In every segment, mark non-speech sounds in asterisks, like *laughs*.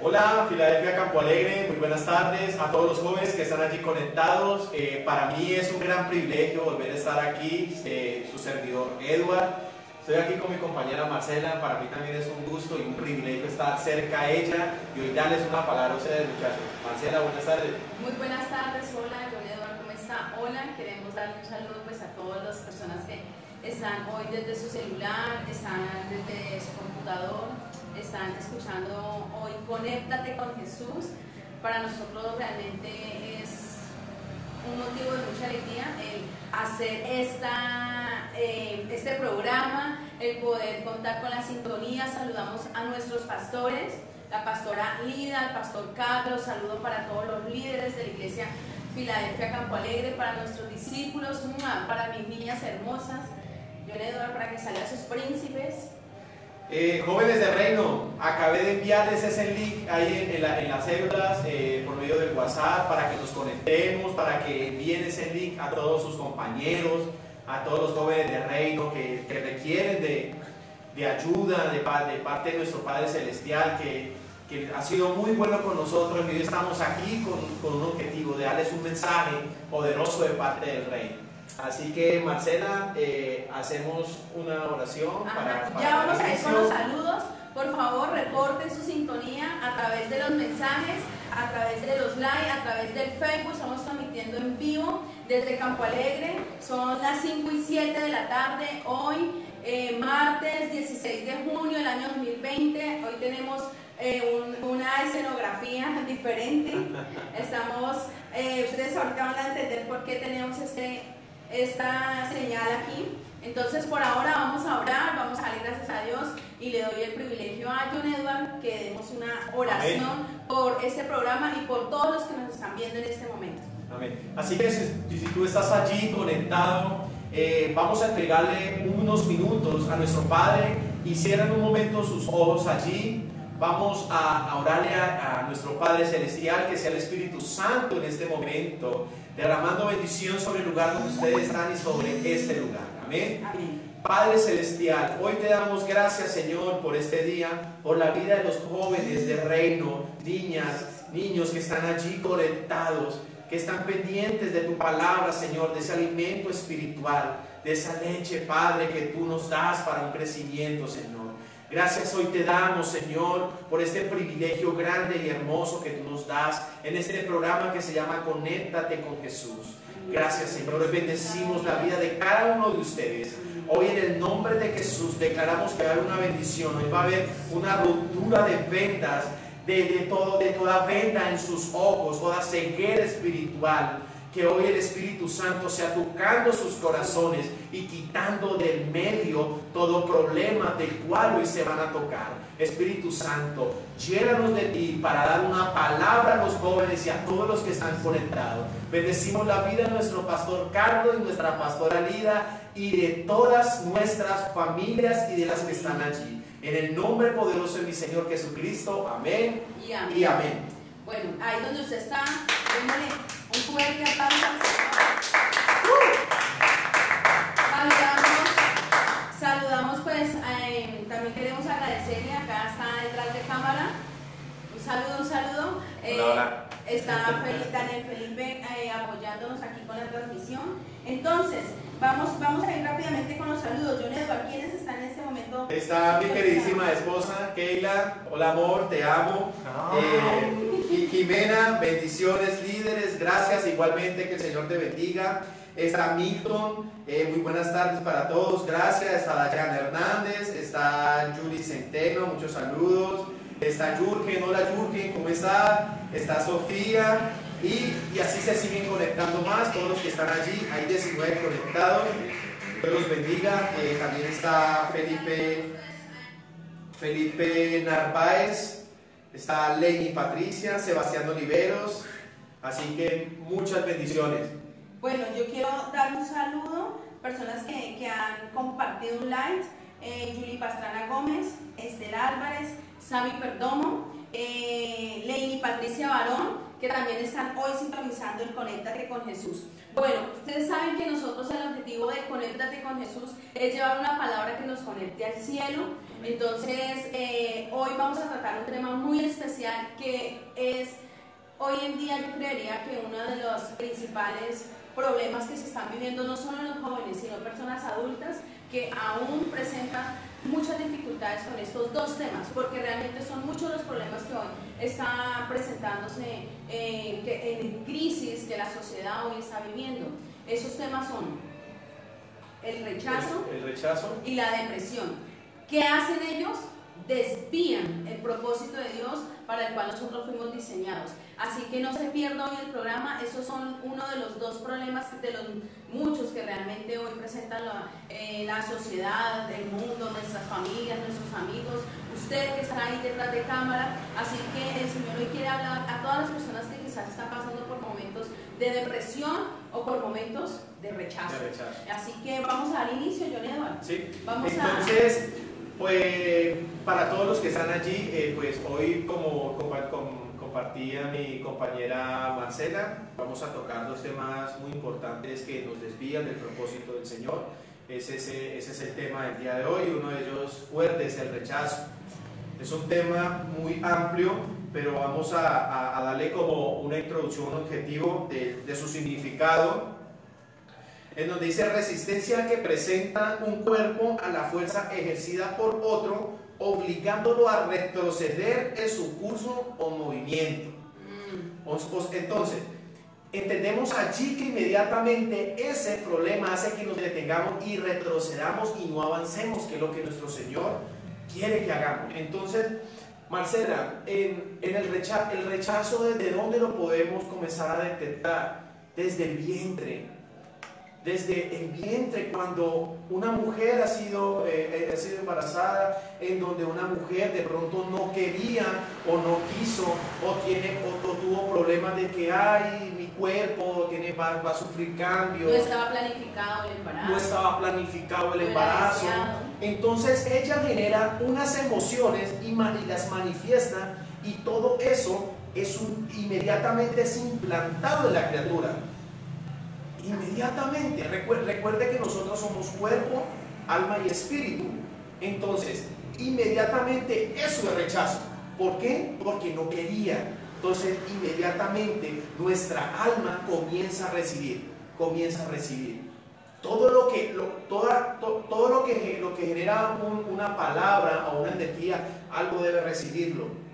Hola, Filadelfia Campo Alegre, muy buenas tardes a todos los jóvenes que están allí conectados. Eh, para mí es un gran privilegio volver a estar aquí, eh, su servidor Edward. Estoy aquí con mi compañera Marcela, para mí también es un gusto y un privilegio estar cerca a ella y hoy darles una palabra a ustedes muchachos. Marcela, buenas tardes. Muy buenas tardes, hola, John Edward, ¿cómo está? Hola, queremos darle un saludo pues a todas las personas que están hoy desde su celular, están desde su computador, están escuchando hoy Conéctate con Jesús. Para nosotros realmente es un motivo de mucha alegría el hacer esta, eh, este programa, el poder contar con la sintonía. Saludamos a nuestros pastores, la pastora Lida, el pastor Carlos, saludo para todos los líderes de la iglesia Filadelfia Campo Alegre, para nuestros discípulos, para mis niñas hermosas. Yo le doy para que salgan sus príncipes, eh, jóvenes de reino, acabé de enviarles ese link ahí en, las células eh, por medio del WhatsApp para que nos conectemos, para que envíen ese link a todos sus compañeros, a todos los jóvenes de reino que, requieren de, ayuda de, de, parte de nuestro Padre Celestial, que, ha sido muy bueno con nosotros y hoy estamos aquí con, con un objetivo de darles un mensaje poderoso de parte del Reino. Así que Marcela, eh, hacemos una oración para, Ya vamos a ir con los saludos. Por favor, reporten su sintonía a través de los mensajes, a través de los likes, a través del Facebook. Estamos transmitiendo en vivo desde Campo Alegre. Son las 5 y 7 de la tarde. Hoy, eh, martes 16 de junio del año 2020. Hoy tenemos eh, una escenografía *laughs* diferente. Estamos, ustedes ahorita van a entender por qué tenemos este esta señal aquí. Entonces por ahora vamos a orar, vamos a darle gracias a Dios y le doy el privilegio a John Edward que demos una oración por este programa y por todos los que nos están viendo en este momento. Amén. Así que si, tú estás allí conectado, eh, vamos a entregarle unos minutos a nuestro Padre y cierran un momento sus ojos allí. Vamos a, orarle a, a nuestro Padre Celestial, que sea el Espíritu Santo en este momento derramando bendición sobre el lugar donde ustedes están y sobre este lugar. Amén. Padre Celestial, hoy te damos gracias, Señor, por este día, por la vida de los jóvenes de reino, niñas, niños que están allí conectados, que están pendientes de tu palabra, Señor, de ese alimento espiritual, de esa leche, Padre, que tú nos das para un crecimiento, Señor. Gracias hoy te damos, Señor, por este privilegio grande y hermoso que tú nos das en este programa que se llama Conéctate con Jesús. Gracias, Señor. Bendecimos la vida de cada uno de ustedes. Hoy en el nombre de Jesús declaramos que va a haber una bendición. Hoy va a haber una ruptura de vendas, de, de, todo, de toda venda en sus ojos, toda ceguera espiritual que hoy el Espíritu Santo sea tocando sus corazones y quitando del medio todo problema del cual hoy se van a tocar. Espíritu Santo, llénanos de ti para dar una palabra a los jóvenes y a todos los que están conectados. Bendecimos la vida de nuestro pastor Carlos y nuestra pastora Lida y de todas nuestras familias y de las que están allí. En el nombre poderoso de mi Señor Jesucristo. Amén y amén. Bueno, ahí donde usted está, un fuerte aplauso. Saludamos, saludamos pues, eh, también queremos agradecerle, acá está detrás de cámara. Un saludo, un saludo. Eh, hola, Está Daniel Felipe eh, apoyándonos aquí con la transmisión. Entonces, vamos, vamos a ir rápidamente con los saludos. John Edward, ¿quiénes están en este momento? Está mi queridísima esposa, Keila. Hola amor, te amo. Y Jimena, bendiciones líderes, gracias igualmente, que el Señor te bendiga. Está Milton, eh, muy buenas tardes para todos, gracias. Está Dayana Hernández, está Julie Centeno, muchos saludos. Está Jurgen, hola Jurgen, ¿cómo está? Está Sofía y, y, así se siguen conectando más, todos los que están allí, hay 19 conectados. Dios los bendiga. Eh, también está Felipe, Felipe Narváez, Está Lady Patricia, Sebastián Oliveros. Así que muchas bendiciones. Bueno, yo quiero dar un saludo. Personas que, han compartido un like. Eh, Julie Pastrana Gómez, Estela Álvarez, Sami Perdomo, eh, Lady Patricia Barón, que también están hoy sintonizando el Conéctate con Jesús. Bueno, ustedes saben que nosotros el objetivo de Conéctate con Jesús es llevar una palabra que nos conecte al cielo. Entonces, eh, hoy vamos a tratar un tema muy especial que es, hoy en día yo creería que uno de los principales problemas que se están viviendo no solo los jóvenes, sino personas adultas que aún presentan muchas dificultades con estos dos temas, porque realmente son muchos los problemas que hoy están presentándose en, en crisis que la sociedad hoy está viviendo. Esos temas son el rechazo, el rechazo y la depresión. ¿Qué hacen ellos? Desvían el propósito de Dios para el cual nosotros fuimos diseñados. Así que no se pierda hoy el programa, esos son uno de los dos problemas de los muchos que realmente hoy presentan la, eh, la sociedad, el mundo, nuestras familias, nuestros amigos, usted que está ahí detrás de cámara. Así que el Señor hoy quiere hablar a todas las personas que quizás están pasando por momentos de depresión o por momentos de rechazo. Así que vamos a dar inicio, John Edward. Sí. Vamos Entonces, pues para todos los que están allí, eh, pues hoy como, compartía mi compañera Marcela, vamos a tocar dos temas muy importantes que nos desvían del propósito del Señor. Ese, ese, es el tema del día de hoy, uno de ellos fuerte es el rechazo. Es un tema muy amplio, pero vamos a, a, darle como una introducción, un objetivo de, de su significado en donde dice resistencia que presenta un cuerpo a la fuerza ejercida por otro, obligándolo a retroceder en su curso o movimiento. Mm. Entonces, entendemos allí que inmediatamente ese problema hace que nos detengamos y retrocedamos y no avancemos, que es lo que nuestro Señor quiere que hagamos. Entonces, Marcela, en, en el, rechazo, el rechazo, ¿desde dónde lo podemos comenzar a detectar? Desde el vientre desde el vientre, cuando una mujer ha sido, eh, ha sido embarazada, en donde una mujer de pronto no quería o no quiso o, tiene, o, tuvo problemas de que, ay, mi cuerpo tiene, va, a sufrir cambios. No estaba planificado el embarazo. No estaba planificado el embarazo. Entonces ella genera unas emociones y, las manifiesta y todo eso es un, inmediatamente es implantado en la criatura inmediatamente. Recuerde, que nosotros somos cuerpo, alma y espíritu. Entonces, inmediatamente eso es rechazo. ¿Por qué? Porque no quería. Entonces, inmediatamente nuestra alma comienza a recibir, comienza a recibir. Todo lo que, toda, todo lo que, lo que genera una palabra o una energía, algo debe recibirlo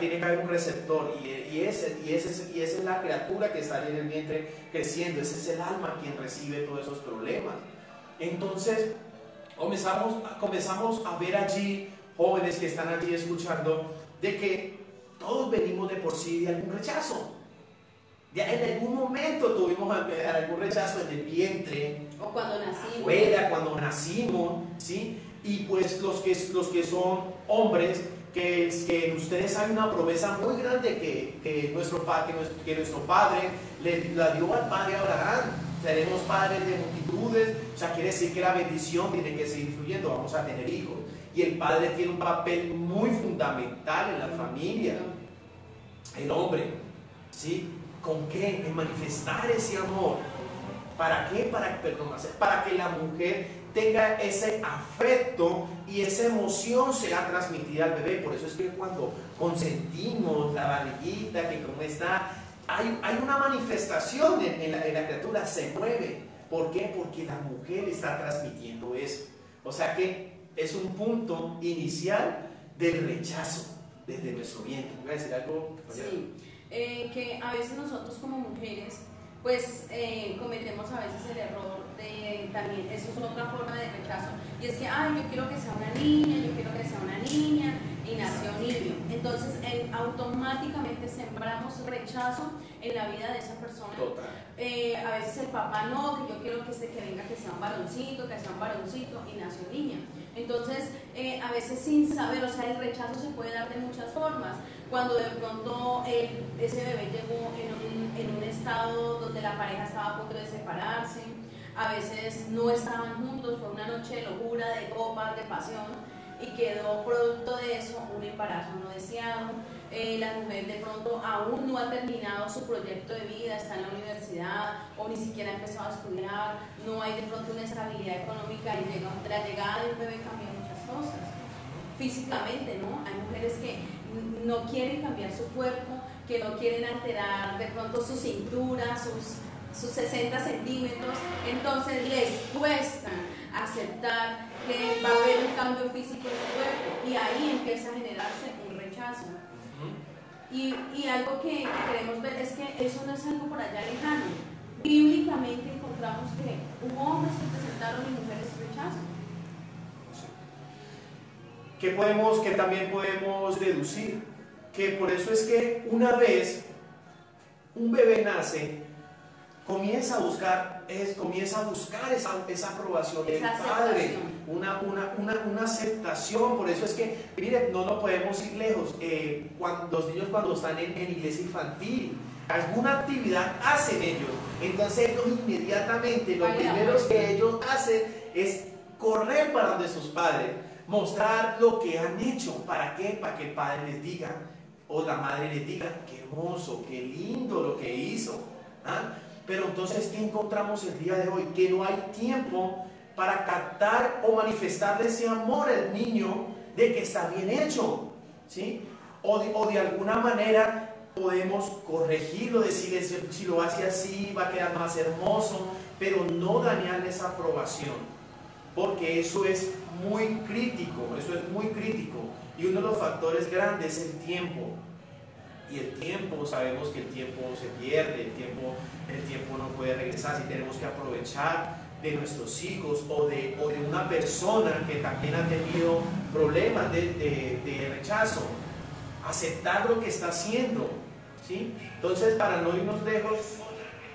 tiene que haber un receptor y, y, ese, y, ese, y esa es la criatura que está en el vientre creciendo, ese es el alma quien recibe todos esos problemas. Entonces, comenzamos, comenzamos a ver allí jóvenes que están allí escuchando de que todos venimos de por sí de algún rechazo. Ya en algún momento tuvimos algún rechazo en el vientre. O cuando nacimos. Afuera, cuando nacimos, ¿sí? Y pues los que, los que son hombres que, que ustedes hay una promesa muy grande que, que nuestro, que, que nuestro Padre le la dio al Padre Abraham. Seremos padres de multitudes, o sea, quiere decir que la bendición tiene que seguir fluyendo, vamos a tener hijos. Y el Padre tiene un papel muy fundamental en la familia. El hombre, ¿sí? ¿Con qué? En manifestar ese amor. ¿Para qué? Para, perdón, para que la mujer tenga ese afecto y esa emoción sea transmitida al bebé. Por eso es que cuando consentimos la barriguita, que como está, hay, hay una manifestación en, la, en, la, criatura, se mueve. ¿Por qué? Porque la mujer está transmitiendo eso. O sea que es un punto inicial del rechazo desde nuestro vientre. ¿Voy a decir algo? Sí, eh, que a veces nosotros como mujeres pues eh, cometemos a veces el error de también, eso es otra forma de rechazo, y es que, ay, yo quiero que sea una niña, yo quiero que sea una niña, y nació un niño. Entonces, automáticamente sembramos rechazo en la vida de esa persona. Eh, a veces el papá no, que yo quiero que, se, que venga, que sea un varoncito, que sea un varoncito, y nació niña. Entonces, eh, a veces sin saber, o sea, el rechazo se puede dar de muchas formas. Cuando de pronto ese bebé llegó en un en un estado donde la pareja estaba a punto de separarse, a veces no estaban juntos, fue una noche de locura, de copas, de pasión, y quedó producto de eso un embarazo no deseado. Eh, la mujer de pronto aún no ha terminado su proyecto de vida, está en la universidad o ni siquiera ha empezado a estudiar, no hay de pronto una estabilidad económica y llega, la llegada de un bebé cambia muchas cosas. físicamente, ¿no? Hay mujeres que no quieren cambiar su cuerpo, que no quieren alterar de pronto su cintura, sus, sus 60 centímetros, entonces les cuesta aceptar que va a haber un cambio físico en su cuerpo y ahí empieza a generarse un rechazo. Y, y algo que, queremos ver es que eso no es algo por allá lejano. Bíblicamente encontramos que hubo hombres que presentaron y mujeres rechazo. ¿Qué podemos, que también podemos deducir? Que por eso es que una vez un bebé nace, comienza a buscar, es, comienza a buscar esa, esa aprobación del padre, una, una, una, una, aceptación. Por eso es que, miren, no nos podemos ir lejos. Eh, cuando, los niños cuando están en, en, iglesia infantil, alguna actividad hacen ellos. Entonces ellos inmediatamente, lo primero que ellos hacen es correr para donde sus padres, mostrar lo que han hecho. ¿Para qué? Para que el padre les diga, o la madre les diga, qué hermoso, qué lindo lo que hizo. ¿Ah? Pero entonces, ¿qué encontramos el día de hoy? Que no hay tiempo para captar o manifestarle ese amor al niño de que está bien hecho. ¿sí? O, de, o de alguna manera podemos corregirlo, decirle si lo hace así va a quedar más hermoso, pero no dañarle esa aprobación, porque eso es muy crítico, eso es muy crítico. Y uno de los factores grandes es el tiempo. Y el tiempo, sabemos que el tiempo se pierde, el tiempo, el tiempo no puede regresar, si tenemos que aprovechar de nuestros hijos o de, o de una persona que también ha tenido problemas de, de, de rechazo, aceptar lo que está haciendo. ¿sí? Entonces, para no irnos lejos,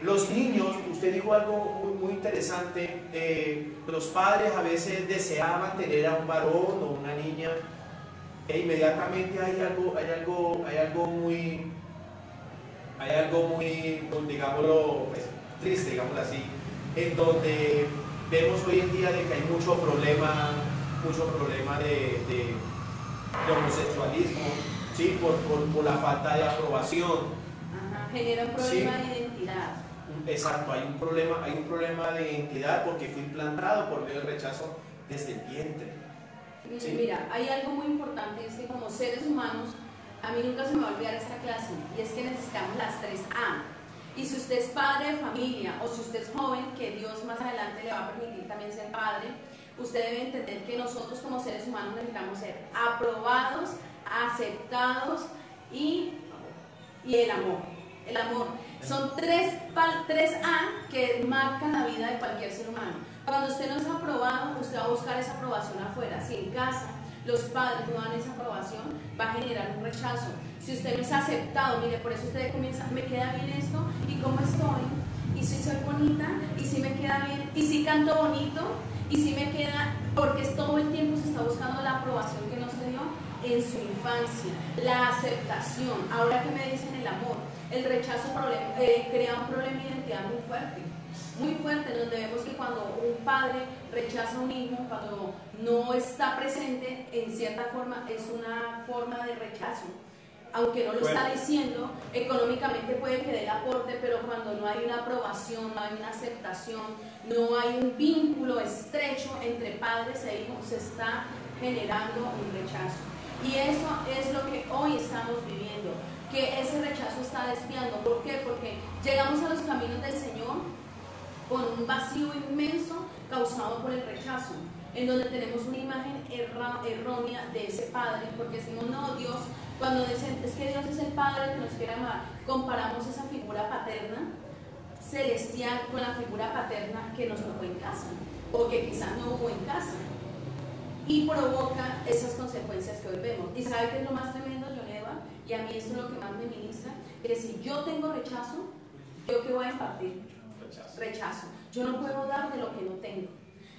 los niños, usted dijo algo muy, muy interesante, eh, los padres a veces deseaban tener a un varón o una niña, e inmediatamente hay algo, hay algo, hay algo muy, hay algo muy, digámoslo, pues, triste, digámoslo así, en donde vemos hoy en día de que hay mucho problema, mucho problema de, de, de homosexualismo, ¿sí? Por, por, por, la falta de aprobación. Ajá, genera un problema ¿sí? de identidad. Exacto, hay un problema, hay un problema de identidad porque fue implantado por medio del rechazo desde el vientre. Mira, hay algo muy importante, es que como seres humanos, a mí nunca se me va a olvidar esta clase, y es que necesitamos las tres A. Y si usted es padre de familia o si usted es joven, que Dios más adelante le va a permitir también ser padre, usted debe entender que nosotros como seres humanos necesitamos ser aprobados, aceptados y, y el amor. El amor. Son tres, tres A que marcan la vida de cualquier ser humano. Cuando usted no es aprobado, usted va a buscar esa aprobación afuera. Si en casa los padres no dan esa aprobación, va a generar un rechazo. Si usted no es aceptado, mire, por eso usted comienza, me queda bien esto, y cómo estoy, y si soy bonita, y si me queda bien, y si canto bonito, y si me queda, porque todo el tiempo se está buscando la aprobación que no se dio en su infancia, la aceptación. Ahora que me dicen el amor, el rechazo eh, crea un problema de identidad muy fuerte, muy fuerte, donde vemos que cuando un padre rechaza a un hijo, cuando no está presente, en cierta forma es una forma de rechazo. Aunque no lo bueno. está diciendo, económicamente puede que dé el aporte, pero cuando no hay una aprobación, no hay una aceptación, no hay un vínculo estrecho entre padres e hijos, se está generando un rechazo. Y eso es lo que hoy estamos viviendo, que ese rechazo está desviando. ¿Por qué? Porque llegamos a los caminos del Señor con un vacío inmenso causado por el rechazo, en donde tenemos una imagen erra, errónea de ese Padre, porque decimos, no, Dios, cuando dicen, es que Dios es el Padre que nos quiere amar, comparamos esa figura paterna celestial con la figura paterna que nos tocó en casa, o que quizás no hubo en casa y provoca esas consecuencias que hoy vemos. ¿Y sabe qué es lo más tremendo, Joneva? Y a mí esto es lo que más me ministra, que si yo tengo rechazo, ¿yo qué voy a impartir? Rechazo. Yo no puedo dar de lo que no tengo.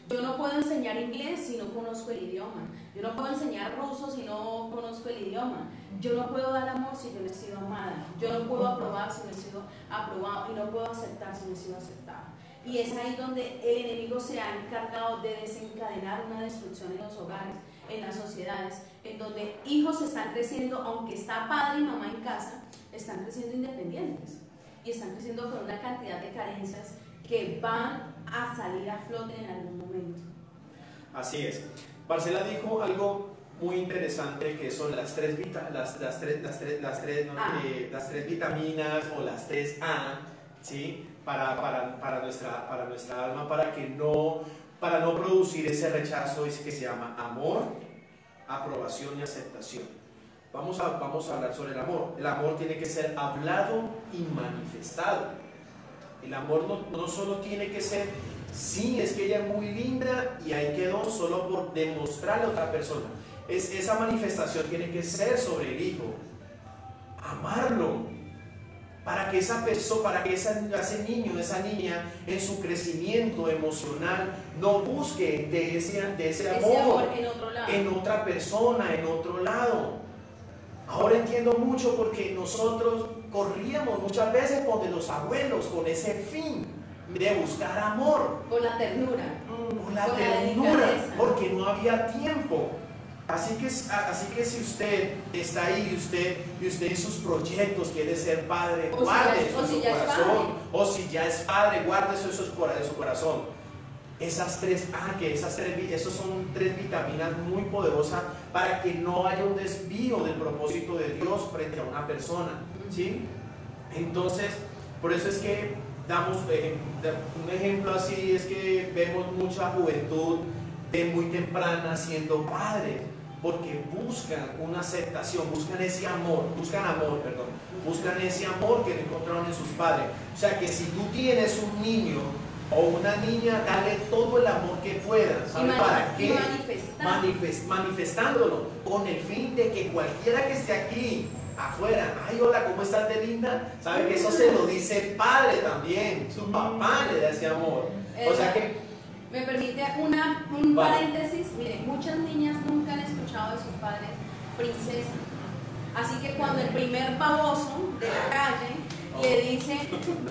Yo no puedo enseñar inglés si no conozco el idioma. Yo no puedo enseñar ruso si no conozco el idioma. Yo no puedo dar amor si yo no he sido amada. Yo no puedo aprobar si no he sido aprobado. Y no puedo aceptar si no he sido aceptado. Y es ahí donde el enemigo se ha encargado de desencadenar una destrucción en los hogares, en las sociedades, en donde hijos están creciendo, aunque está padre y mamá en casa, están creciendo independientes y están creciendo con una cantidad de carencias que van a salir a flote en algún momento. Así es. Marcela dijo algo muy interesante que son las tres, las, las, tres, las, tres, las, tres, Ah. eh, las tres vitaminas o las tres A, ¿sí? Para, para, para, nuestra, para nuestra alma, para que no, para no producir ese rechazo ese que se llama amor, aprobación y aceptación. Vamos a, vamos a hablar sobre el amor. El amor tiene que ser hablado y manifestado. El amor no, no solo tiene que ser, sí, es que ella es muy linda y ahí quedó solo por demostrarle a otra persona. Es, esa manifestación tiene que ser sobre el hijo. Amarlo. Para que esa persona, para que esa- ese niño, esa niña, en su crecimiento emocional, no busque de ese, de ese Ese amor en otra persona, en otro lado. Ahora entiendo mucho porque nosotros corríamos muchas veces por de los abuelos con ese fin de buscar amor, Con la ternura. con la Con la ternura, porque no había tiempo. Así que, así que si usted está ahí y usted, y usted en sus proyectos quiere ser padre, O si guarde ya eso o en si su corazón. O si ya es padre, guarde eso en su corazón. Esas tres, ah, que esas tres, esos son tres vitaminas muy poderosas para que no haya un desvío del propósito de Dios frente a una persona, ¿sí? Entonces, por eso es que damos eh, un ejemplo así, es que vemos mucha juventud de muy temprana siendo padres, porque buscan una aceptación, buscan ese amor, buscan amor, perdón, buscan ese amor que encontraron en sus padres. O sea que si tú tienes un niño o una niña, dale todo el amor que puedas. Y, ¿Sabe para qué? Manifest- manifestándolo con el fin de que cualquiera que esté aquí afuera, ay hola, ¿cómo estás de linda? Sabe que eso se lo dice el padre también, su papá le da ese amor. O sea que Me permite una, un Vale. paréntesis. Miren, muchas niñas nunca han escuchado de sus padres princesa. Así que cuando el primer baboso de la calle le dice,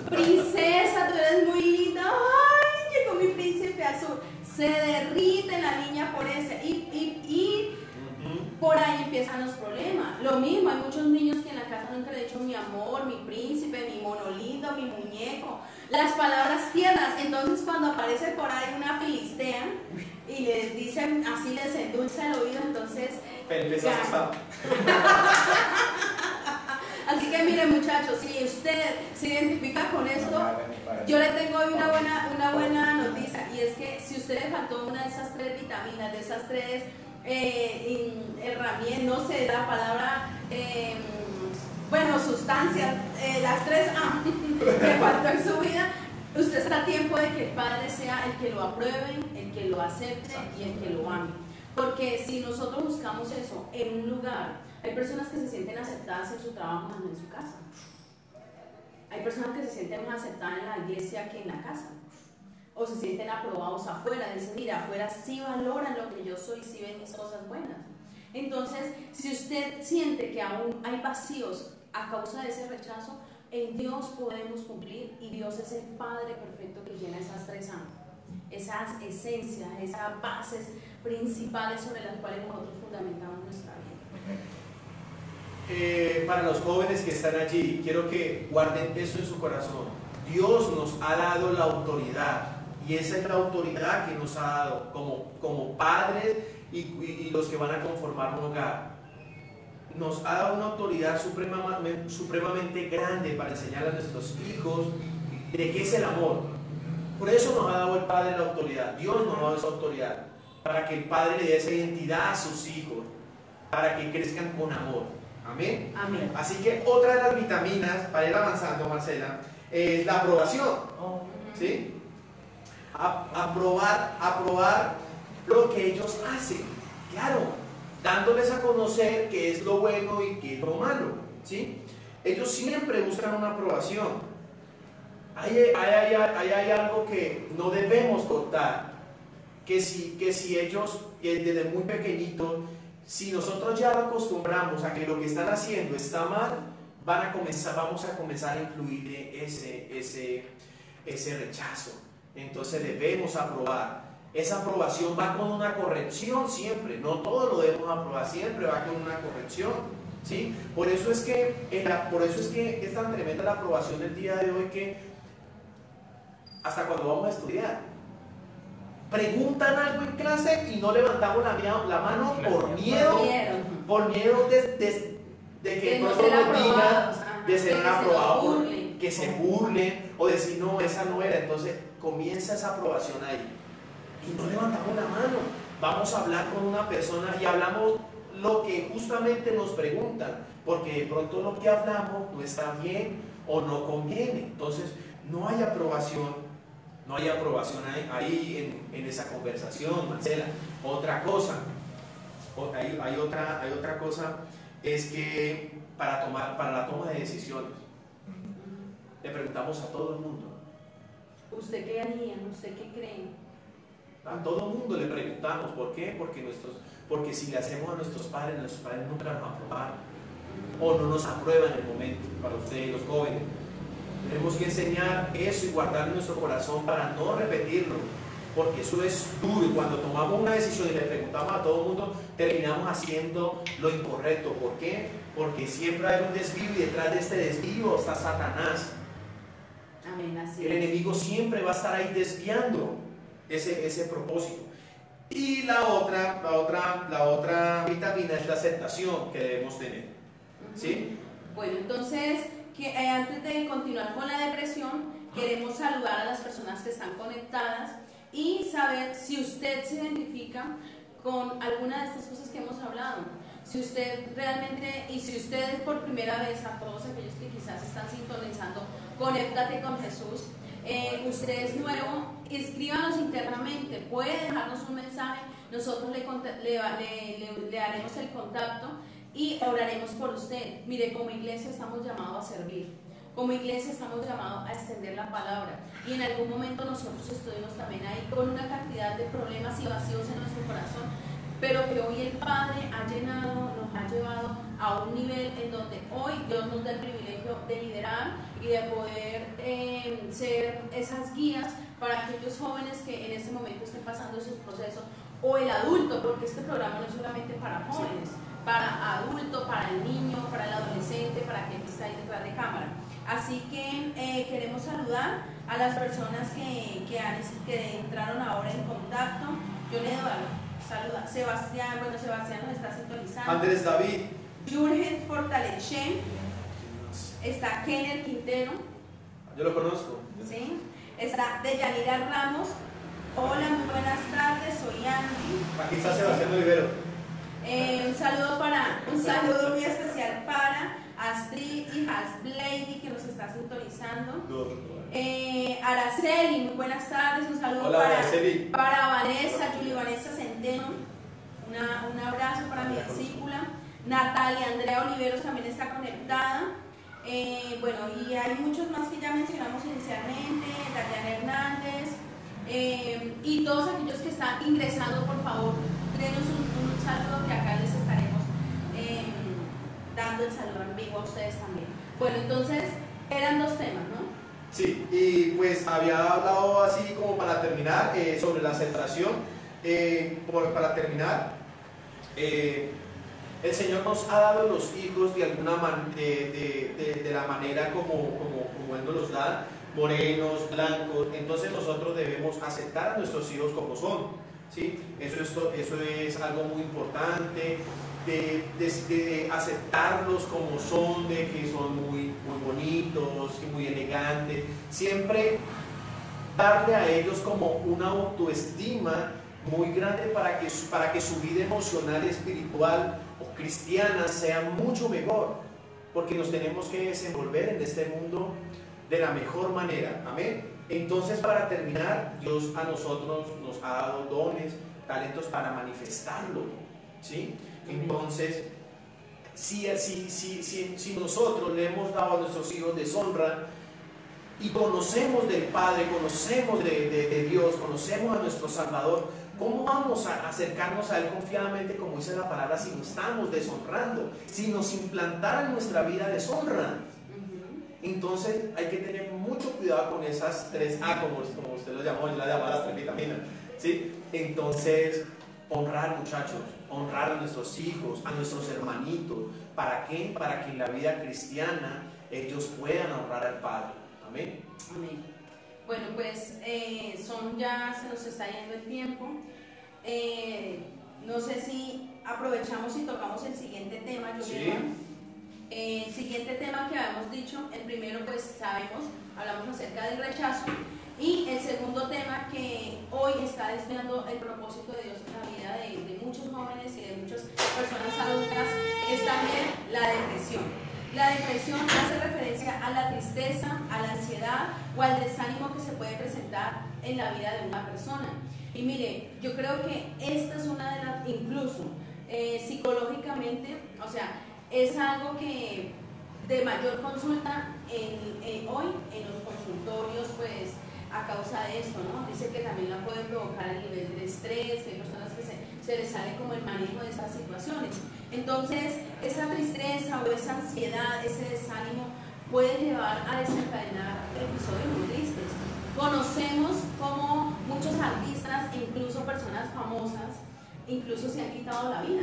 princesa, tú eres muy linda, ay, llegó mi príncipe azul, se derrite la niña por ese. Y, y, y por ahí empiezan los problemas. Lo mismo, hay muchos niños que en la casa nunca le han dicho mi amor, mi príncipe, mi mono lindo, mi muñeco. Las palabras tiernas. Entonces cuando aparece por ahí una filistea y les dicen, así les endulza el oído, entonces... *laughs* Así que miren muchachos, si usted se identifica con esto, yo le tengo una buena, una buena noticia y es que si usted le faltó una de esas tres vitaminas, de esas tres eh, herramientas, no sé la palabra, eh, bueno, sustancias, eh, las tres A *laughs* que faltó en su vida, usted está a tiempo de que el Padre sea el que lo apruebe, el que lo acepte y el que lo ame. Porque si nosotros buscamos eso en un lugar, hay personas que se sienten aceptadas en su trabajo, más no en su casa. Hay personas que se sienten más aceptadas en la iglesia que en la casa. O se sienten aprobados afuera. Dicen, mira, afuera sí valoran lo que yo soy, sí ven mis cosas buenas. Entonces, si usted siente que aún hay vacíos a causa de ese rechazo, en Dios podemos cumplir y Dios es el Padre perfecto que llena esas tres áreas esas esencias, esas bases principales sobre las cuales nosotros fundamentamos nuestra vida. Eh, para los jóvenes que están allí, quiero que guarden eso en su corazón. Dios nos ha dado la autoridad y esa es la autoridad que nos ha dado como, como padres y, los que van a conformar un hogar. Nos ha dado una autoridad supremamente, supremamente grande para enseñar a nuestros hijos de qué es el amor. Por eso nos ha dado el Padre la autoridad. Dios nos ha dado esa autoridad para que el Padre le dé esa identidad a sus hijos, para que crezcan con amor. Amén. Amén. Así que otra de las vitaminas, para ir avanzando, Marcela, es la aprobación. ¿Sí? A- aprobar, aprobar lo que ellos hacen. Claro, dándoles a conocer qué es lo bueno y qué es lo malo. ¿Sí? Ellos siempre buscan una aprobación. Ahí hay, hay- hay- ahí hay algo que no debemos cortar. Que si, que si ellos, desde muy pequeñitos, si nosotros ya lo acostumbramos a que lo que están haciendo está mal, van a comenzar, vamos a comenzar a influir en ese, ese, ese rechazo. Entonces debemos aprobar. Esa aprobación va con una corrección siempre. No todo lo debemos aprobar, siempre va con una corrección. ¿sí? Por, eso es que, por eso es que es tan tremenda la aprobación del día de hoy que hasta cuando vamos a estudiar. Preguntan algo en clase y no levantamos la, la mano por miedo, por miedo de, de, que no nos digan, de ser aprobados, que se burlen o decir no, esa no era. Entonces comienza esa aprobación ahí. Y no levantamos la mano. Vamos a hablar con una persona y hablamos lo que justamente nos preguntan, porque de pronto lo que hablamos no está bien o no conviene. Entonces, no hay aprobación no hay aprobación ahí, en, esa conversación, Marcela. Otra cosa, hay, hay, otra, hay otra cosa, es que para, tomar, para la toma de decisiones, le preguntamos a todo el mundo. ¿Usted qué haría? ¿Usted qué cree? A todo el mundo le preguntamos. ¿Por qué? Porque, nuestros, porque si le hacemos a nuestros padres, nuestros padres nunca nos aprobaron. O no nos aprueban en el momento, para ustedes los jóvenes. Tenemos que enseñar eso y guardar en nuestro corazón para no repetirlo, porque eso es duro. Y cuando tomamos una decisión y le preguntamos a todo el mundo, terminamos haciendo lo incorrecto. ¿Por qué? Porque siempre hay un desvío y detrás de este desvío está Satanás. El enemigo siempre va a estar ahí desviando ese, ese propósito. Y la otra, la otra, la otra vitamina es la aceptación que debemos tener. ¿Sí? Bueno, entonces eh, antes de continuar con la depresión, queremos saludar a las personas que están conectadas y saber si usted se identifica con alguna de estas cosas que hemos hablado. Si usted realmente, y si usted por primera vez, a todos aquellos que quizás están sintonizando, conéctate con Jesús, eh, usted es nuevo, escríbanos internamente, puede dejarnos un mensaje, nosotros le, le, le haremos el contacto y oraremos por usted. Mire, como iglesia estamos llamados a servir. Como iglesia estamos llamados a extender la palabra. Y en algún momento nosotros estuvimos también ahí con una cantidad de problemas y vacíos en nuestro corazón, pero que hoy el Padre ha llenado, nos ha llevado a un nivel en donde hoy Dios nos da el privilegio de liderar y de poder eh, ser esas guías para aquellos jóvenes que en ese momento estén pasando esos procesos, o el adulto, porque este programa no es solamente para jóvenes para adulto, para el niño, para el adolescente, para quien está ahí detrás de cámara. Así que eh, queremos saludar a las personas que, que, han, que entraron ahora en contacto. Yo le doy saluda. Sebastián, bueno, Sebastián nos está sintonizando. Andrés David. Jurgen Fortalechen. Está Kenner Quintero. Yo lo conozco. Sí. Está Deyanira Ramos. Hola, muy buenas tardes, soy Andy. Aquí está Sebastián Olivero. Eh, un saludo para, un saludo muy especial para Astrid y Hasblady que nos está sintonizando. Eh, Araceli, muy buenas tardes, un saludo para, para Vanessa, Julie Vanessa Centeno, un abrazo para mi discípula. Natalia Andrea Oliveros también está conectada. Eh, bueno, y hay muchos más que ya mencionamos inicialmente, Tatiana Hernández, y todos aquellos que están ingresando, por favor, denos un, saludo que acá les estaremos em, dando el saludo en vivo a ustedes también. Bueno, entonces eran dos temas, ¿no? Sí, y pues había hablado así como para terminar eh, sobre la aceptación. Eh, para terminar, eh, el Señor nos ha dado los hijos de alguna manera, de, de, la manera como, como, como Él nos los da, morenos, blancos. Entonces nosotros debemos aceptar a nuestros hijos como son. ¿Sí? Eso, eso es algo muy importante, de, aceptarlos como son, de que son muy, muy bonitos y muy elegantes. Siempre darle a ellos como una autoestima muy grande para que, para que su vida emocional espiritual o cristiana sea mucho mejor, porque nos tenemos que desenvolver en este mundo de la mejor manera. Amén. Entonces, para terminar, Dios a nosotros nos ha dado dones, talentos para manifestarlo. ¿sí? Entonces, si, si, si, nosotros le hemos dado a nuestros hijos deshonra y conocemos del Padre, conocemos de, Dios, conocemos a nuestro Salvador, ¿cómo vamos a acercarnos a Él confiadamente, como dice la palabra, si nos estamos deshonrando? Si nos implantara en nuestra vida deshonra. Entonces hay que tener mucho cuidado con esas tres A, como, como usted lo llamó, yo la llamaba las tres vitaminas. ¿sí? Entonces, honrar muchachos, honrar a nuestros hijos, a nuestros hermanitos. ¿Para qué? Para que en la vida cristiana ellos puedan honrar al Padre. Amén. Amén. Bueno, pues eh, son ya, se nos está yendo el tiempo. Eh, no sé si aprovechamos y tocamos el siguiente tema, yo Sí. Eh, el siguiente tema que habíamos dicho, el primero pues sabemos, hablamos acerca del rechazo y el segundo tema que hoy está desviando el propósito de Dios en la vida de, de muchos jóvenes y de muchas personas adultas es también la depresión. La depresión hace referencia a la tristeza, a la ansiedad o al desánimo que se puede presentar en la vida de una persona. Y mire, yo creo que esta es una de las, incluso eh, psicológicamente, o sea, es algo que de mayor consulta hoy en los consultorios, pues a causa de esto, ¿no? Dice que también la puede provocar el nivel de estrés, que hay personas que se, se les sale como el manejo de estas situaciones. Entonces, esa tristeza o esa ansiedad, ese desánimo puede llevar a desencadenar episodios muy tristes. Conocemos cómo muchos artistas incluso personas famosas incluso se han quitado la vida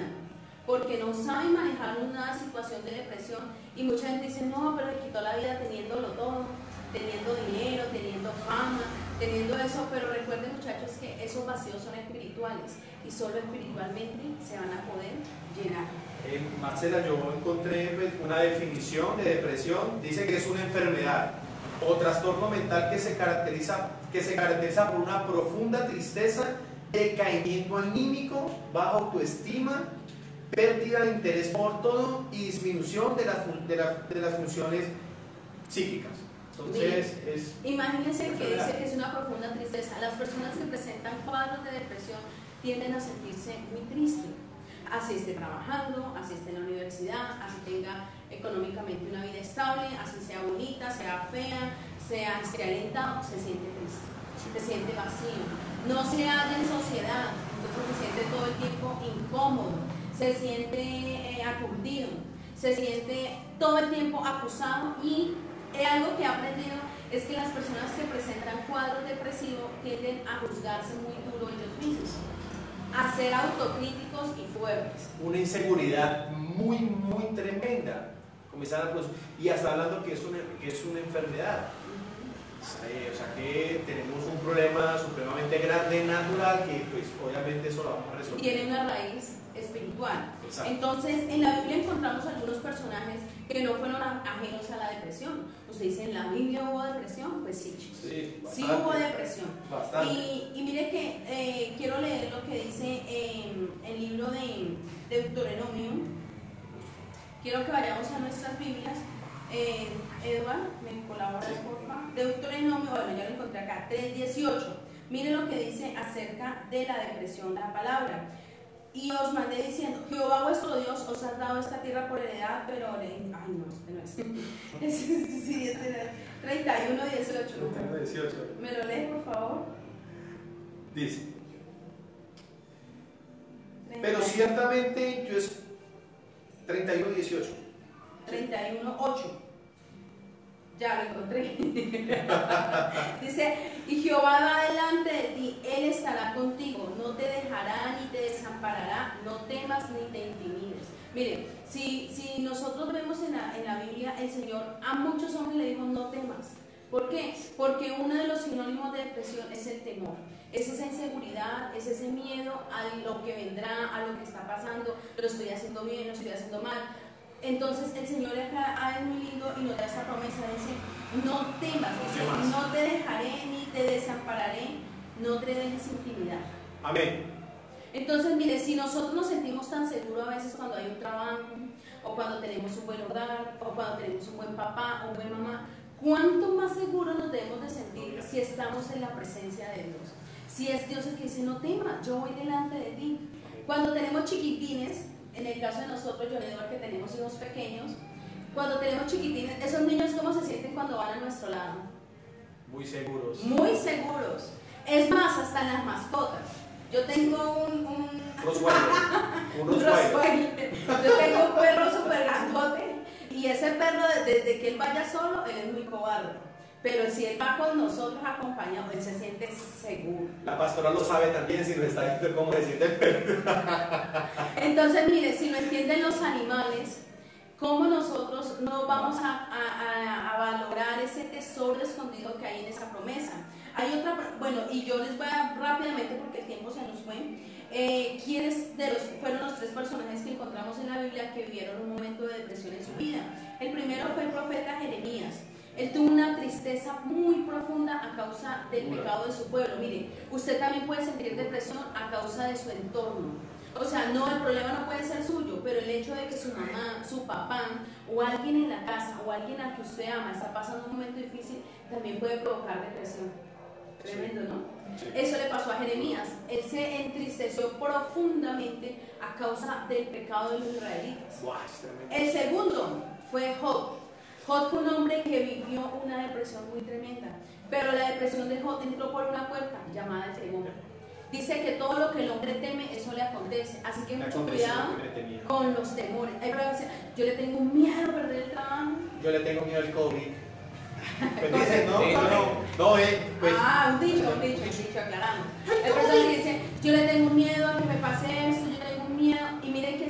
porque no saben manejar una situación de depresión. Y mucha gente dice, no, pero le quitó la vida teniéndolo todo, teniendo dinero, teniendo fama, teniendo eso, pero recuerden muchachos que esos vacíos son espirituales y solo espiritualmente se van a poder llenar. Eh, Marcela, yo encontré pues, una definición de depresión, dice que es una enfermedad o trastorno mental que se caracteriza, que se caracteriza por una profunda tristeza, decaimiento anímico, baja autoestima, pérdida de interés por todo y disminución de las, de las- de las funciones psíquicas. Entonces, es Imagínense que dice que es una profunda tristeza. Las personas que presentan cuadros de depresión tienden a sentirse muy tristes. Así esté trabajando, así esté en la universidad, así tenga económicamente una vida estable, así sea bonita, sea fea, sea alentado, se siente triste, se siente vacío. No se halla en sociedad, entonces se siente todo el tiempo incómodo, se siente eh, aturdido, se siente todo el tiempo acusado y eh, algo que he aprendido es que las personas que presentan cuadros depresivos tienden a juzgarse muy duro ellos mismos, a ser autocríticos y fuertes. una inseguridad muy, muy tremenda. Comenzar a y hasta hablando que es una, que es una enfermedad. Eh, o sea que tenemos un problema supremamente grande, natural, que pues obviamente eso lo vamos a resolver. Tiene una raíz espiritual. Exacto. Entonces, en la Biblia encontramos algunos personajes que no fueron ajenos a la depresión. Usted dice, ¿en la Biblia hubo depresión? Pues sí, chicos. Sí, Sí hubo depresión. Bastante. Y, y mire que eh, quiero leer lo que dice en el libro de Deuteronomio. Quiero que vayamos a nuestras Biblias. Eh, Edward, ¿me colaboras, por favor? Deuteronomio, bueno, ya lo encontré acá, 3.18. Mire lo que dice acerca de la depresión, la palabra. Y os mandé diciendo, Jehová vuestro Dios os ha dado esta tierra por heredad, pero... le- Ay, no, este no es. *laughs* Es- sí, este era 31, 18. Tengo 18. ¿Me lo lees, por favor? Dice, pero ciertamente yo es 31, 18. 31, 8. Ya lo encontré. *laughs* Dice, y Jehová va delante de ti, Él estará contigo, no te dejará ni te desamparará, no temas ni te intimides. Mire, si, si nosotros vemos en la, en la Biblia, el Señor a muchos hombres le dijo, no temas. ¿Por qué? Porque uno de los sinónimos de depresión es el temor. Es esa inseguridad, es ese miedo a lo que vendrá, a lo que está pasando, lo estoy haciendo bien, lo estoy haciendo mal. Entonces el Señor acá es muy lindo y nos da esa promesa, dice, no temas, dice, no te dejaré ni te desampararé, no te dejes intimidar. Amén. Entonces, mire, si nosotros nos sentimos tan seguros a veces cuando hay un trabajo, o cuando tenemos un buen hogar, o cuando tenemos un buen papá o un buen mamá, ¿cuánto más seguros nos debemos de sentir si estamos en la presencia de Dios? Si es Dios el que dice, no temas, yo voy delante de ti. Cuando tenemos chiquitines, en el caso de nosotros, yo Eduardo, que tenemos hijos pequeños, cuando tenemos chiquitines, esos niños, ¿cómo se sienten cuando van a nuestro lado? Muy seguros. Muy seguros. Es más, hasta en las mascotas. Yo tengo un, un, Rottweiler. Un. Rottweiler. Yo tengo un perro súper grandote y ese perro desde que él vaya solo, él es muy cobarde. Pero si él va con nosotros acompañado, él se siente seguro. La pastora lo sabe también si nos está diciendo cómo se siente. *laughs* Entonces, mire, si lo entienden los animales, ¿Cómo nosotros no vamos a, a, a, valorar ese tesoro escondido que hay en esa promesa? Hay otra, bueno, y yo les voy a rápidamente porque el tiempo se nos fue. Eh, ¿Quiénes de los, fueron los tres personajes que encontramos en la Biblia que vivieron un momento de depresión en su vida? El primero fue el profeta Jeremías. Él tuvo una tristeza muy profunda a causa del pecado de su pueblo. Mire, usted también puede sentir depresión a causa de su entorno. O sea, no, el problema no puede ser suyo, pero el hecho de que su mamá, su papá o alguien en la casa o alguien a que usted ama está pasando un momento difícil, también puede provocar depresión. Tremendo, ¿no? Eso le pasó a Jeremías. Él se entristeció profundamente a causa del pecado de los israelitas. El segundo fue Job. Job fue un hombre que vivió una depresión muy tremenda, pero la depresión de Job entró por una puerta llamada el temor. Dice que todo lo que el hombre teme, eso le acontece. Así que mucho cuidado con los temores. yo le tengo miedo a perder el trabajo. Yo le tengo miedo al COVID. *laughs* Pues dice, no, no, no, no, eh, pues. Ah, un dicho, un dicho, un dicho, aclarando. El persona dice, yo le tengo miedo a que me pase esto, yo le tengo miedo. Y miren que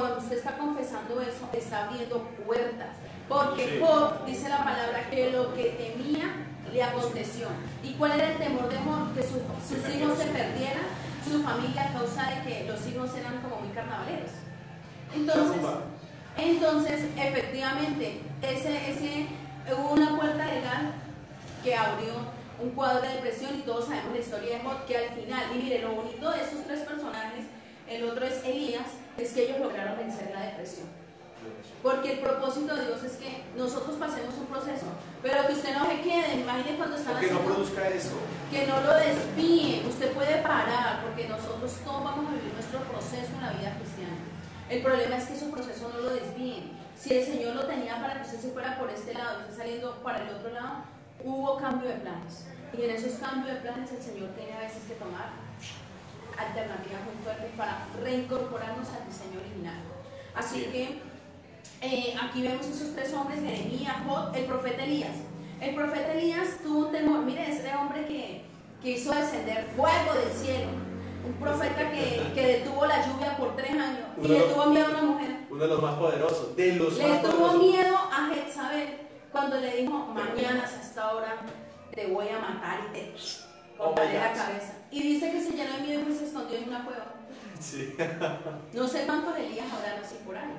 cuando usted está confesando eso, está abriendo puertas. Porque Job dice la palabra que lo que temía le aconteció. ¿Y cuál era el temor de Job? Que sus hijos se perdieran, su familia a causa de que los hijos eran como muy carnavaleros. Entonces, entonces efectivamente, ese, ese, hubo una puerta legal que abrió un cuadro de depresión y todos sabemos la historia de Job, que al final, y mire, lo bonito de esos tres personajes, el otro es Elías, es que ellos lograron vencer la depresión. Porque el propósito de Dios es que nosotros pasemos un proceso, pero que usted no se quede. Imagine cuando están que no produzca eso. Que no lo desvíe. Usted puede parar, porque nosotros todos vamos a vivir nuestro proceso en la vida cristiana. El problema es que su proceso no lo desvíe. Si el Señor lo tenía para que usted se fuera por este lado y usted saliendo para el otro lado, hubo cambio de planes. Y en esos cambios de planes el Señor tiene a veces que tomar alternativas muy fuertes para reincorporarnos al diseño original. Así que eh, aquí vemos esos tres hombres, Jeremías, Jod, el profeta Elías. El profeta Elías tuvo un temor, mire, este hombre que, que hizo descender fuego del cielo. Un profeta que, que, detuvo la lluvia por tres años y le tuvo miedo a una mujer. Uno de los más poderosos, de los le tuvo miedo a Jezabel cuando le dijo, mañana a esta hora te voy a matar y te cortaré la cabeza. Y dice que se llenó de miedo y se escondió en una cueva. Sí. no sé cuántos Elías habrán así por ahí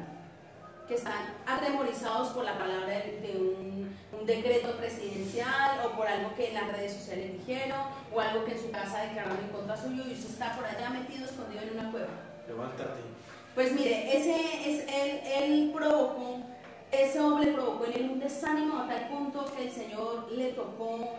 que están atemorizados por la palabra de, un, decreto presidencial o por algo que en las redes sociales dijeron o algo que en su casa declararon en contra suyo y usted está por allá metido, escondido en una cueva. Levántate. Pues mire, ese es él, él provocó, ese hombre provocó en él un desánimo a tal punto que el Señor le tocó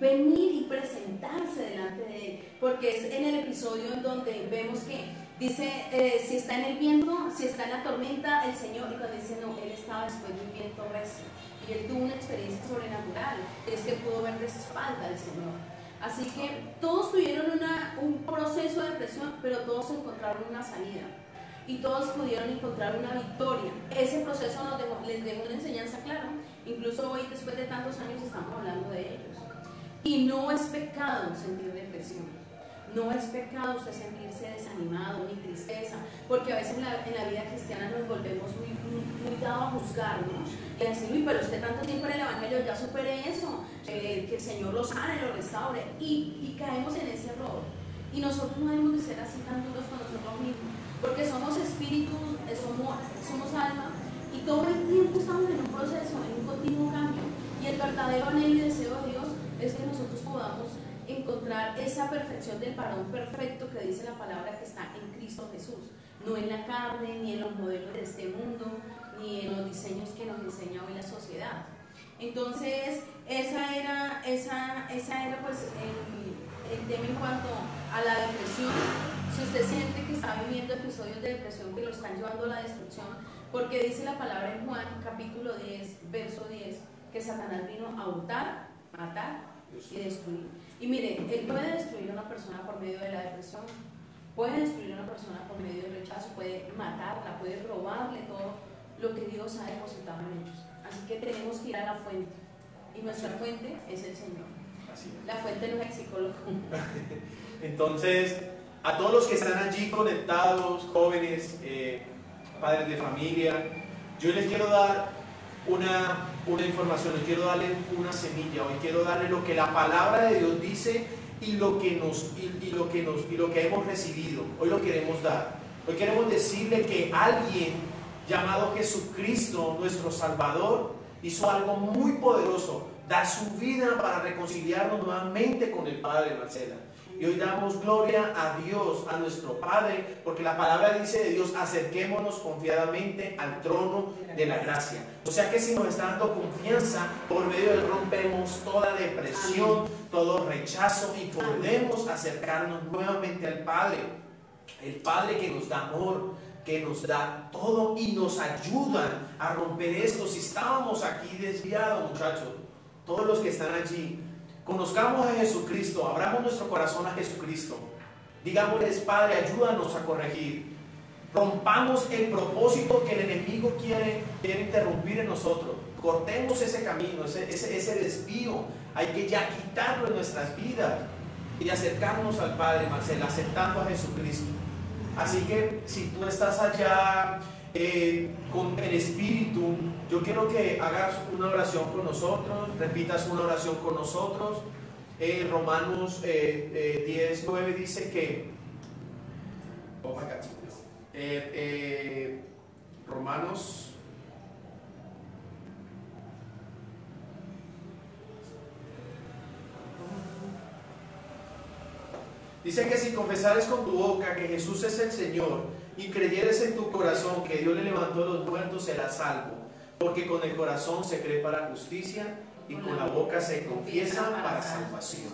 venir y presentarse delante de él, porque es en el episodio en donde vemos que Dice, eh, si está en el viento, si está en la tormenta, el Señor, y cuando dice, no, Él estaba después de un viento recio. Y Él tuvo una experiencia sobrenatural, es que pudo ver de espalda al Señor. Así que todos tuvieron una, un proceso de depresión, pero todos encontraron una salida. Y todos pudieron encontrar una victoria. Ese proceso les dejó una enseñanza clara. Incluso hoy, después de tantos años, estamos hablando de ellos. Y no es pecado sentir depresión. No es pecado usted sentirse desanimado ni tristeza, porque a veces en la, vida cristiana nos volvemos muy, muy, dados a juzgar, ¿no? Y a decir, uy, pero usted tanto tiempo en el Evangelio ya supere eso, eh, que el Señor lo sane, lo restaure, y, y caemos en ese error. Y nosotros no debemos de ser así tan duros con nosotros mismos, porque somos espíritus, eh, somos, somos alma, y todo el tiempo estamos en un proceso, en un continuo cambio. Y el verdadero anhelo y deseo de Dios es que nosotros podamos encontrar esa perfección del varón perfecto que dice la palabra que está en Cristo Jesús, no en la carne, ni en los modelos de este mundo, ni en los diseños que nos enseña hoy la sociedad. Entonces, esa era, esa, esa era pues el, el tema en cuanto a la depresión. Si usted siente que está viviendo episodios de depresión que lo están llevando a la destrucción, porque dice la palabra en Juan capítulo 10, verso 10, que Satanás vino a hurtar, matar y destruir. Y mire, él puede destruir a una persona por medio de la depresión, puede destruir a una persona por medio del rechazo, puede matarla, puede robarle todo lo que Dios ha depositado en ellos. Así que tenemos que ir a la fuente. Y nuestra fuente es el Señor. La fuente no es el psicólogo. *laughs* Entonces, a todos los que están allí conectados, jóvenes, eh, padres de familia. Yo les quiero dar una, una información, les quiero darle una semilla, hoy quiero darle lo que la palabra de Dios dice y lo que nos y, lo que nos y lo que hemos recibido. Hoy lo queremos dar. Hoy queremos decirle que alguien llamado Jesucristo, nuestro Salvador, hizo algo muy poderoso, dar su vida para reconciliarnos nuevamente con el Padre Marcela. Y hoy damos gloria a Dios, a nuestro Padre, porque la palabra dice de Dios, acerquémonos confiadamente al trono de la gracia. O sea que si nos está dando confianza, por medio de él rompemos toda depresión, todo rechazo y podemos acercarnos nuevamente al Padre. El Padre que nos da amor, que nos da todo y nos ayuda a romper esto. Si estábamos aquí desviados, muchachos, todos los que están allí, conozcamos a Jesucristo, abramos nuestro corazón a Jesucristo. Digámosles, Padre, ayúdanos a corregir. Rompamos el propósito que el enemigo quiere, quiere interrumpir en nosotros. Cortemos ese camino, ese, ese, ese desvío. Hay que ya quitarlo en nuestras vidas y acercarnos al Padre, Marcela, aceptando a Jesucristo. Así que si tú estás allá eh, con el Espíritu, yo quiero que hagas una oración con nosotros, repitas una oración con nosotros. Eh, Romanos eh, 10, 9 dice que... Oh Romanos Dice que si confesares con tu boca que Jesús es el Señor y creyeres en tu corazón que Dios le levantó a los muertos, serás salvo. Porque con el corazón se cree para justicia y con la boca se confiesa para salvación.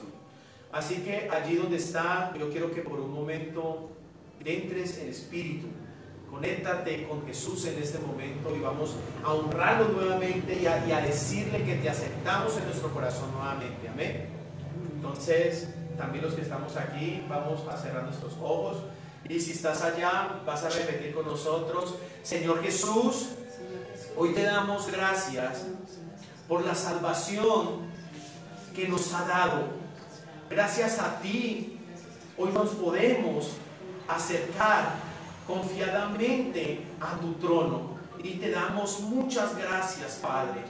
Así que allí donde está, yo quiero que por un momento entres en espíritu. Conéctate con Jesús en este momento y vamos a honrarlo nuevamente y a, y a decirle que te aceptamos en nuestro corazón nuevamente. Amén. Entonces, también los que estamos aquí, vamos a cerrar nuestros ojos. Y si estás allá, vas a repetir con nosotros, Señor Jesús, hoy te damos gracias por la salvación que nos ha dado. Gracias a ti, hoy nos podemos acercar confiadamente a tu trono. Y te damos muchas gracias, Padre.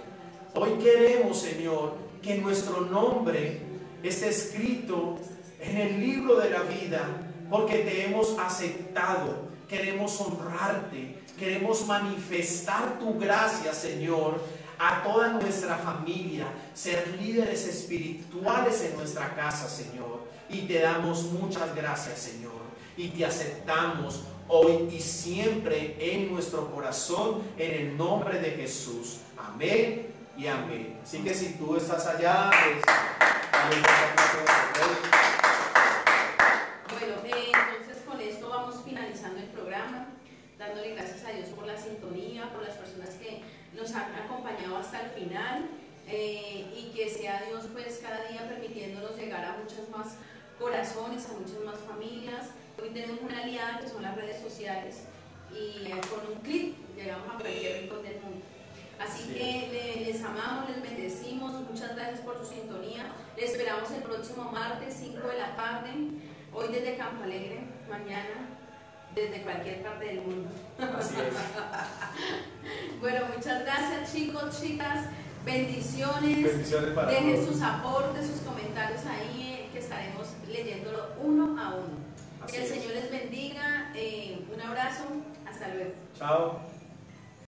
Hoy queremos, Señor, que nuestro nombre está escrito en el libro de la vida porque te hemos aceptado. Queremos honrarte, queremos manifestar tu gracia, Señor, a toda nuestra familia, ser líderes espirituales en nuestra casa, Señor. Y te damos muchas gracias, Señor. Y te aceptamos hoy y siempre en nuestro corazón, en el nombre de Jesús. Amén y amén. Así que si tú estás allá, pues, bueno, eh, entonces con esto vamos finalizando el programa, dándole gracias a Dios por la sintonía, por las personas que nos han acompañado hasta el final eh, y que sea Dios pues cada día permitiéndonos llegar a muchos más corazones, a muchas más familias. Hoy tenemos una aliada que son las redes sociales y con un clic llegamos a cualquier rincón del mundo. Así que les amamos, les bendecimos, muchas gracias por su sintonía. Les esperamos el próximo martes, 5 de la tarde, hoy desde Campo Alegre, mañana desde cualquier parte del mundo. Así es. *laughs* bueno, muchas gracias chicos, chicas. Bendiciones. Bendiciones para Dejen sus aportes, sus comentarios ahí, eh, que estaremos leyéndolo uno a uno. que el Señor les bendiga. Eh, un abrazo. Hasta luego. Chao.